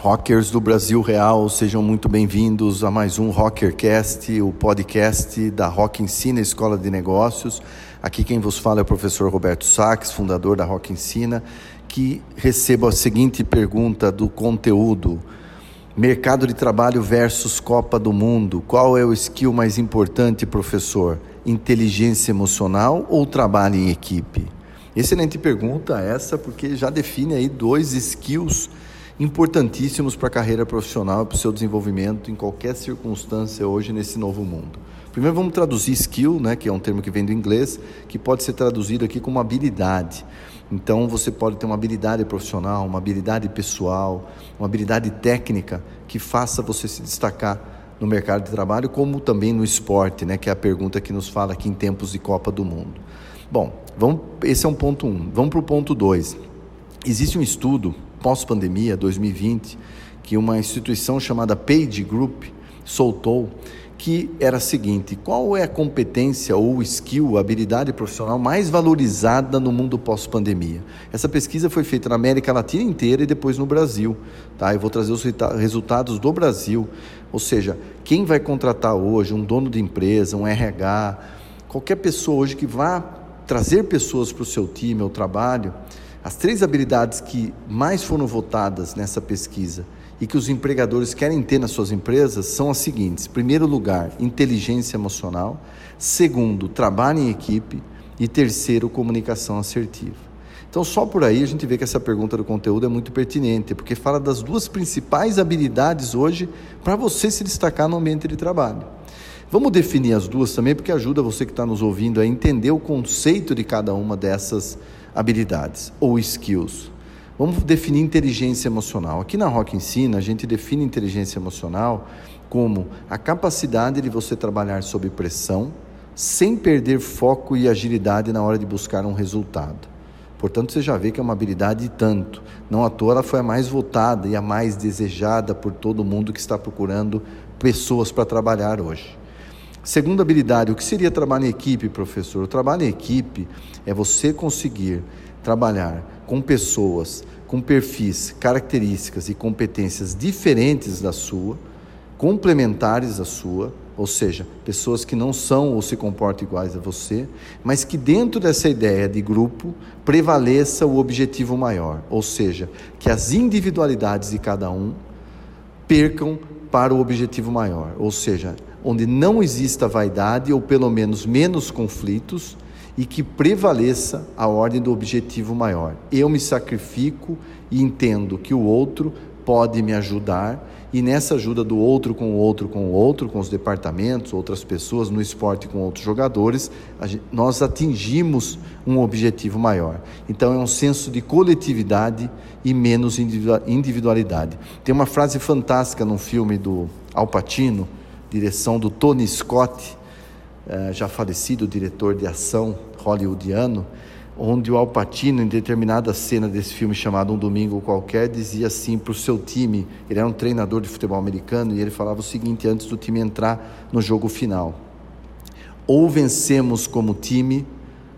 Rockers do Brasil Real, sejam muito bem-vindos a mais um Rockercast, o podcast da Rock Ensina Escola de Negócios. Aqui quem vos fala é o professor Roberto Sachs, fundador da Rock Ensina, que recebo a seguinte pergunta do conteúdo: Mercado de trabalho versus Copa do Mundo. Qual é o skill mais importante, professor? Inteligência emocional ou trabalho em equipe? Excelente pergunta essa, porque já define aí dois skills importantíssimos para a carreira profissional para o seu desenvolvimento em qualquer circunstância hoje nesse novo mundo. Primeiro vamos traduzir skill, né, que é um termo que vem do inglês, que pode ser traduzido aqui como habilidade. Então você pode ter uma habilidade profissional, uma habilidade pessoal, uma habilidade técnica que faça você se destacar no mercado de trabalho, como também no esporte, né, que é a pergunta que nos fala aqui em tempos de Copa do Mundo. Bom, vamos, esse é um ponto um. Vamos para o ponto dois. Existe um estudo pós-pandemia, 2020, que uma instituição chamada Page Group soltou, que era a seguinte: qual é a competência ou skill, habilidade profissional mais valorizada no mundo pós-pandemia? Essa pesquisa foi feita na América Latina inteira e depois no Brasil. Tá? Eu vou trazer os resultados do Brasil. Ou seja, quem vai contratar hoje, um dono de empresa, um RH, qualquer pessoa hoje que vá trazer pessoas para o seu time ou trabalho, as três habilidades que mais foram votadas nessa pesquisa e que os empregadores querem ter nas suas empresas são as seguintes: primeiro lugar, inteligência emocional, segundo, trabalho em equipe e terceiro, comunicação assertiva. Então, só por aí a gente vê que essa pergunta do conteúdo é muito pertinente, porque fala das duas principais habilidades hoje para você se destacar no ambiente de trabalho. Vamos definir as duas também, porque ajuda você que está nos ouvindo a entender o conceito de cada uma dessas habilidades ou skills. Vamos definir inteligência emocional. Aqui na Rock Ensina, a gente define inteligência emocional como a capacidade de você trabalhar sob pressão, sem perder foco e agilidade na hora de buscar um resultado. Portanto, você já vê que é uma habilidade tanto. Não à toa ela foi a mais votada e a mais desejada por todo mundo que está procurando pessoas para trabalhar hoje. Segunda habilidade, o que seria trabalho em equipe, professor? O trabalho em equipe é você conseguir trabalhar com pessoas com perfis, características e competências diferentes da sua, complementares à sua, ou seja, pessoas que não são ou se comportam iguais a você, mas que dentro dessa ideia de grupo prevaleça o objetivo maior, ou seja, que as individualidades de cada um percam para o objetivo maior, ou seja, onde não exista vaidade ou pelo menos menos conflitos e que prevaleça a ordem do objetivo maior. Eu me sacrifico e entendo que o outro pode me ajudar e nessa ajuda do outro com o outro com o outro, com os departamentos, outras pessoas, no esporte com outros jogadores, nós atingimos um objetivo maior. Então é um senso de coletividade e menos individualidade. Tem uma frase fantástica num filme do Al Pacino, direção do Tony Scott, eh, já falecido diretor de ação hollywoodiano, onde o Al Pacino, em determinada cena desse filme chamado Um Domingo Qualquer, dizia assim para o seu time, ele era um treinador de futebol americano, e ele falava o seguinte antes do time entrar no jogo final: ou vencemos como time,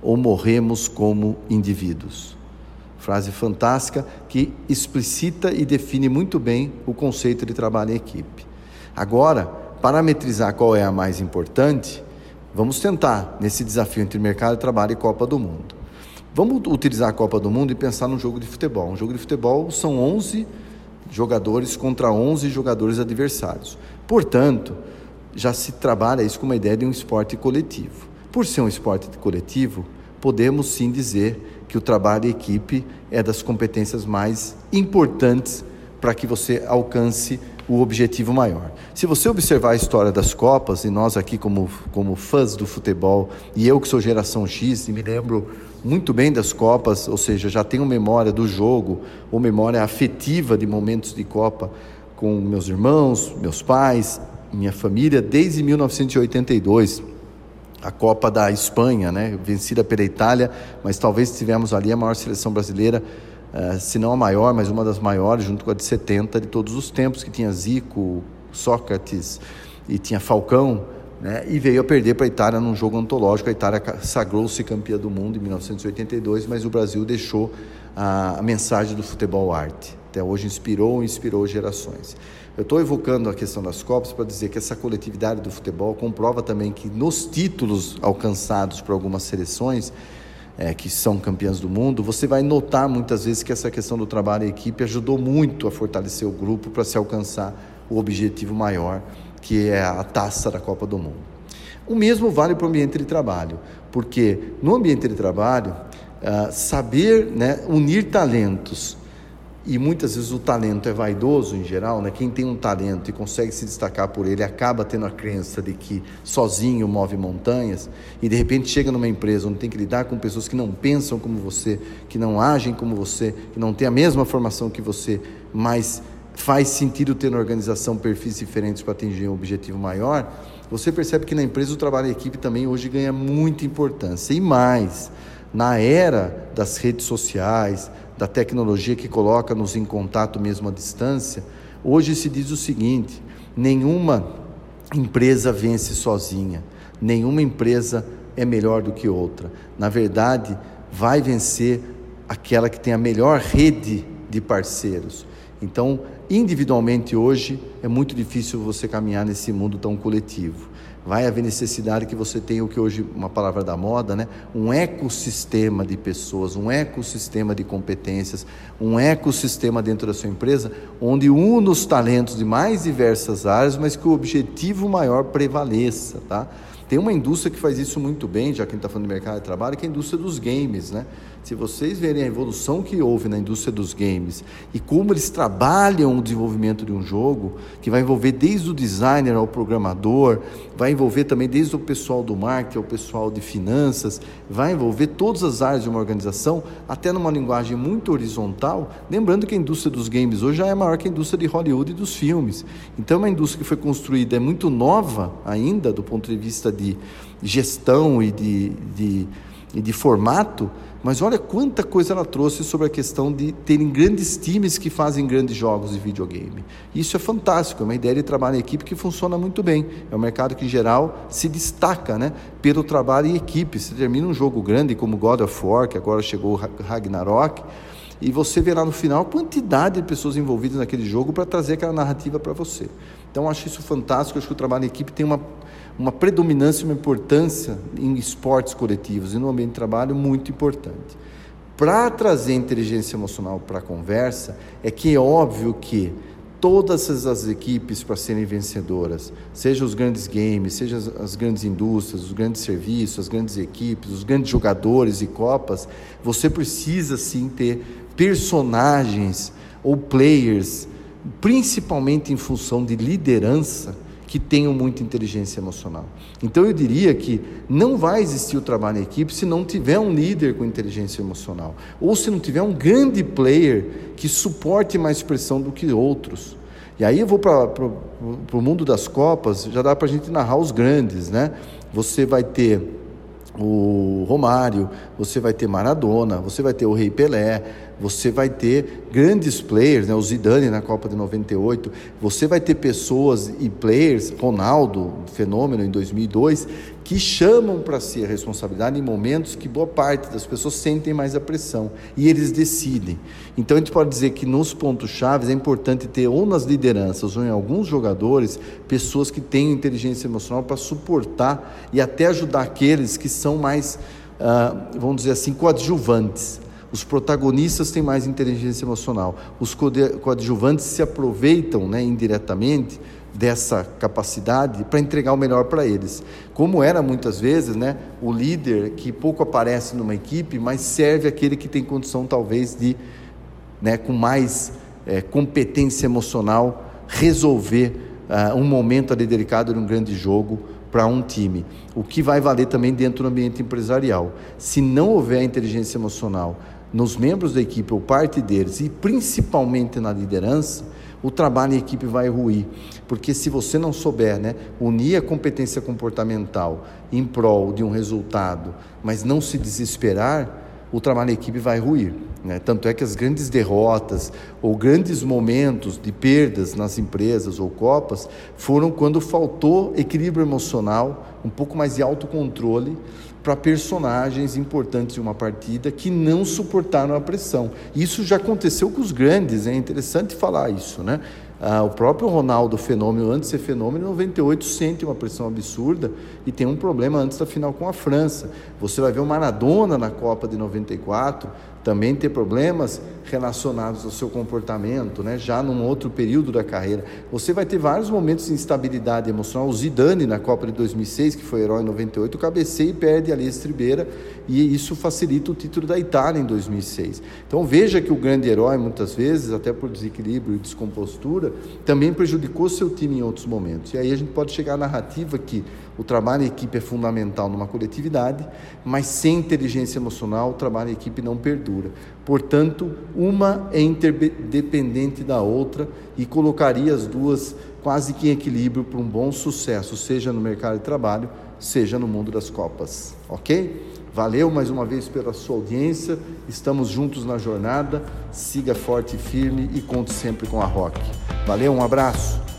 ou morremos como indivíduos. Frase fantástica que explicita e define muito bem o conceito de trabalho em equipe. Agora, parametrizar qual é a mais importante, vamos tentar nesse desafio entre mercado de trabalho e Copa do Mundo. Vamos utilizar a Copa do Mundo e pensar num jogo de futebol. Um jogo de futebol são 11 jogadores contra 11 jogadores adversários. Portanto, já se trabalha isso com uma ideia de um esporte coletivo. Por ser um esporte coletivo, podemos sim dizer que o trabalho em equipe é das competências mais importantes para que você alcance o objetivo maior. Se você observar a história das Copas, e nós aqui como, como fãs do futebol, e eu que sou geração X, e me lembro muito bem das Copas, ou seja, já tenho memória do jogo, ou memória afetiva de momentos de Copa com meus irmãos, meus pais, minha família, desde 1982 a Copa da Espanha, né, vencida pela Itália, mas talvez tivemos ali a maior seleção brasileira se não a maior, mas uma das maiores, junto com a de 70 de todos os tempos, que tinha Zico, Sócrates e tinha Falcão, né, e veio a perder para a Itália num jogo antológico. A Itália sagrou-se campeã do mundo em 1982, mas o Brasil deixou a, a mensagem do futebol arte. Até hoje inspirou e inspirou gerações. Eu estou evocando a questão das Copas para dizer que essa coletividade do futebol comprova também que nos títulos alcançados por algumas seleções, é, que são campeãs do mundo, você vai notar muitas vezes que essa questão do trabalho em equipe ajudou muito a fortalecer o grupo para se alcançar o objetivo maior, que é a taça da Copa do Mundo. O mesmo vale para o ambiente de trabalho, porque no ambiente de trabalho, uh, saber né, unir talentos e muitas vezes o talento é vaidoso em geral, né? Quem tem um talento e consegue se destacar por ele acaba tendo a crença de que sozinho move montanhas e de repente chega numa empresa onde tem que lidar com pessoas que não pensam como você, que não agem como você, que não têm a mesma formação que você, mas faz sentido ter na organização perfis diferentes para atingir um objetivo maior. Você percebe que na empresa o trabalho em equipe também hoje ganha muita importância e mais na era das redes sociais, da tecnologia que coloca-nos em contato mesmo à distância, hoje se diz o seguinte: nenhuma empresa vence sozinha, nenhuma empresa é melhor do que outra. Na verdade, vai vencer aquela que tem a melhor rede de parceiros. Então, individualmente hoje é muito difícil você caminhar nesse mundo tão coletivo vai haver necessidade que você tenha o que hoje uma palavra da moda, né? Um ecossistema de pessoas, um ecossistema de competências, um ecossistema dentro da sua empresa, onde une os talentos de mais diversas áreas, mas que o objetivo maior prevaleça, tá? Tem uma indústria que faz isso muito bem, já que a gente está falando de mercado de trabalho, que é a indústria dos games, né? Se vocês verem a evolução que houve na indústria dos games e como eles trabalham o desenvolvimento de um jogo, que vai envolver desde o designer ao programador, vai envolver também desde o pessoal do marketing ao pessoal de finanças, vai envolver todas as áreas de uma organização, até numa linguagem muito horizontal. Lembrando que a indústria dos games hoje já é maior que a indústria de Hollywood e dos filmes. Então, é uma indústria que foi construída, é muito nova ainda do ponto de vista de gestão e de, de, e de formato mas olha quanta coisa ela trouxe sobre a questão de terem grandes times que fazem grandes jogos de videogame. Isso é fantástico, é uma ideia de trabalho em equipe que funciona muito bem. É um mercado que, em geral, se destaca né, pelo trabalho em equipe. Você termina um jogo grande como God of War, que agora chegou Ragnarok, e você vê lá no final a quantidade de pessoas envolvidas naquele jogo para trazer aquela narrativa para você. Então, acho isso fantástico. Acho que o trabalho em equipe tem uma uma predominância, uma importância em esportes coletivos e no ambiente de trabalho muito importante. Para trazer inteligência emocional para a conversa, é que é óbvio que todas as equipes para serem vencedoras, seja os grandes games, seja as grandes indústrias, os grandes serviços, as grandes equipes, os grandes jogadores e copas, você precisa sim ter personagens ou players, principalmente em função de liderança, que tenham muita inteligência emocional. Então eu diria que não vai existir o trabalho em equipe se não tiver um líder com inteligência emocional, ou se não tiver um grande player que suporte mais pressão do que outros. E aí eu vou para o mundo das Copas, já dá para a gente narrar os grandes, né? Você vai ter o Romário, você vai ter Maradona, você vai ter o Rei Pelé, você vai ter grandes players, né, o Zidane na Copa de 98, você vai ter pessoas e players, Ronaldo, fenômeno em 2002, que chamam para si a responsabilidade em momentos que boa parte das pessoas sentem mais a pressão. E eles decidem. Então a gente pode dizer que nos pontos chaves é importante ter ou nas lideranças ou em alguns jogadores pessoas que têm inteligência emocional para suportar e até ajudar aqueles que são mais, uh, vamos dizer assim, coadjuvantes os protagonistas têm mais inteligência emocional. Os coadjuvantes se aproveitam né, indiretamente dessa capacidade para entregar o melhor para eles. Como era muitas vezes né, o líder que pouco aparece numa equipe, mas serve aquele que tem condição talvez de, né, com mais é, competência emocional, resolver uh, um momento ali delicado de um grande jogo para um time. O que vai valer também dentro do ambiente empresarial. Se não houver inteligência emocional, nos membros da equipe ou parte deles, e principalmente na liderança, o trabalho em equipe vai ruir. Porque se você não souber né, unir a competência comportamental em prol de um resultado, mas não se desesperar, o trabalho em equipe vai ruir. Né? Tanto é que as grandes derrotas ou grandes momentos de perdas nas empresas ou copas foram quando faltou equilíbrio emocional, um pouco mais de autocontrole para personagens importantes de uma partida que não suportaram a pressão. Isso já aconteceu com os grandes, é interessante falar isso, né? Ah, o próprio Ronaldo Fenômeno, antes de ser fenômeno, em 98 sente uma pressão absurda e tem um problema antes da final com a França. Você vai ver o Maradona na Copa de 94 também ter problemas relacionados ao seu comportamento, né? já num outro período da carreira. Você vai ter vários momentos de instabilidade emocional. O Zidane, na Copa de 2006, que foi herói em 98, cabeceia e perde ali a estribeira, e isso facilita o título da Itália em 2006. Então veja que o grande herói, muitas vezes, até por desequilíbrio e descompostura, também prejudicou seu time em outros momentos. E aí a gente pode chegar à narrativa que o trabalho em equipe é fundamental numa coletividade, mas sem inteligência emocional, o trabalho em equipe não perdura. Portanto, uma é interdependente da outra e colocaria as duas quase que em equilíbrio para um bom sucesso, seja no mercado de trabalho, seja no mundo das Copas. Ok? Valeu mais uma vez pela sua audiência. Estamos juntos na jornada. Siga forte e firme e conte sempre com a Rock. Valeu, um abraço.